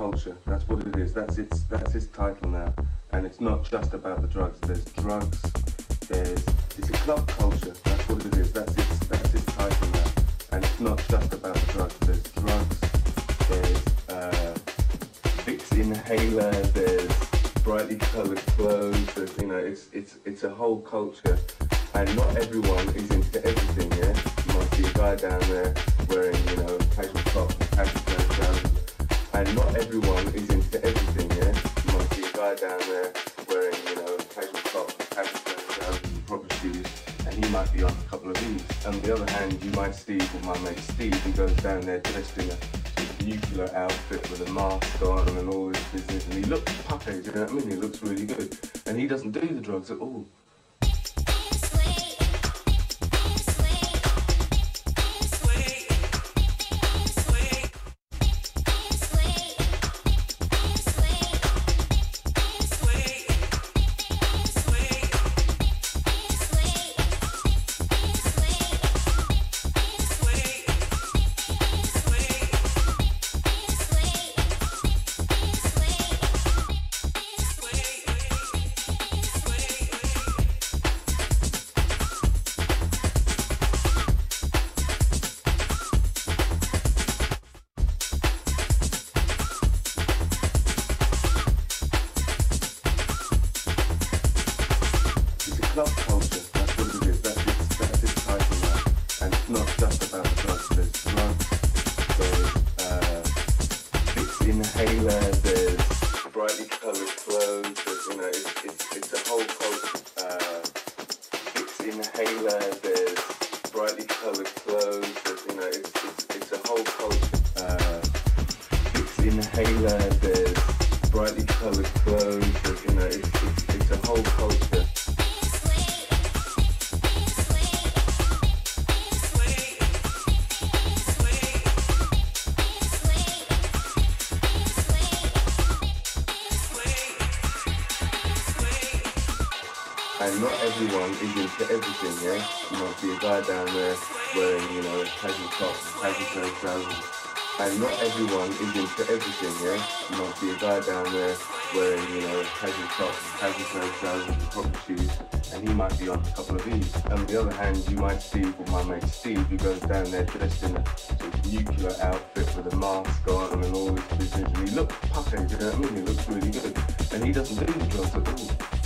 culture. That's what it is. That's its that's its title now. And it's not just about the drugs. There's drugs. There's it's a club culture. That's what it is. That's its that's its title now. And it's not just about the drugs. There's drugs. There's uh, Vicks inhaler. There's brightly coloured clothes. There's, you know, it's it's it's a whole culture, Steve, who goes down there dressed in a nuclear outfit with a mask on and all this business, and he looks do you know what I mean? He looks really good. And he doesn't do the drugs at all. Yeah? You might see a guy down there wearing, you know, casual tops, casual trousers. And not everyone is into everything, yeah? You might see a guy down there wearing, you know, casual tops, casual trousers, and proper shoes, and he might be on a couple of these. On the other hand, you might see with my mate Steve, who goes down there dressed in a sort of nuclear outfit with a mask on and all this business, and he looks puffy, you know what I mean? He looks really good. And he doesn't do the drugs at all.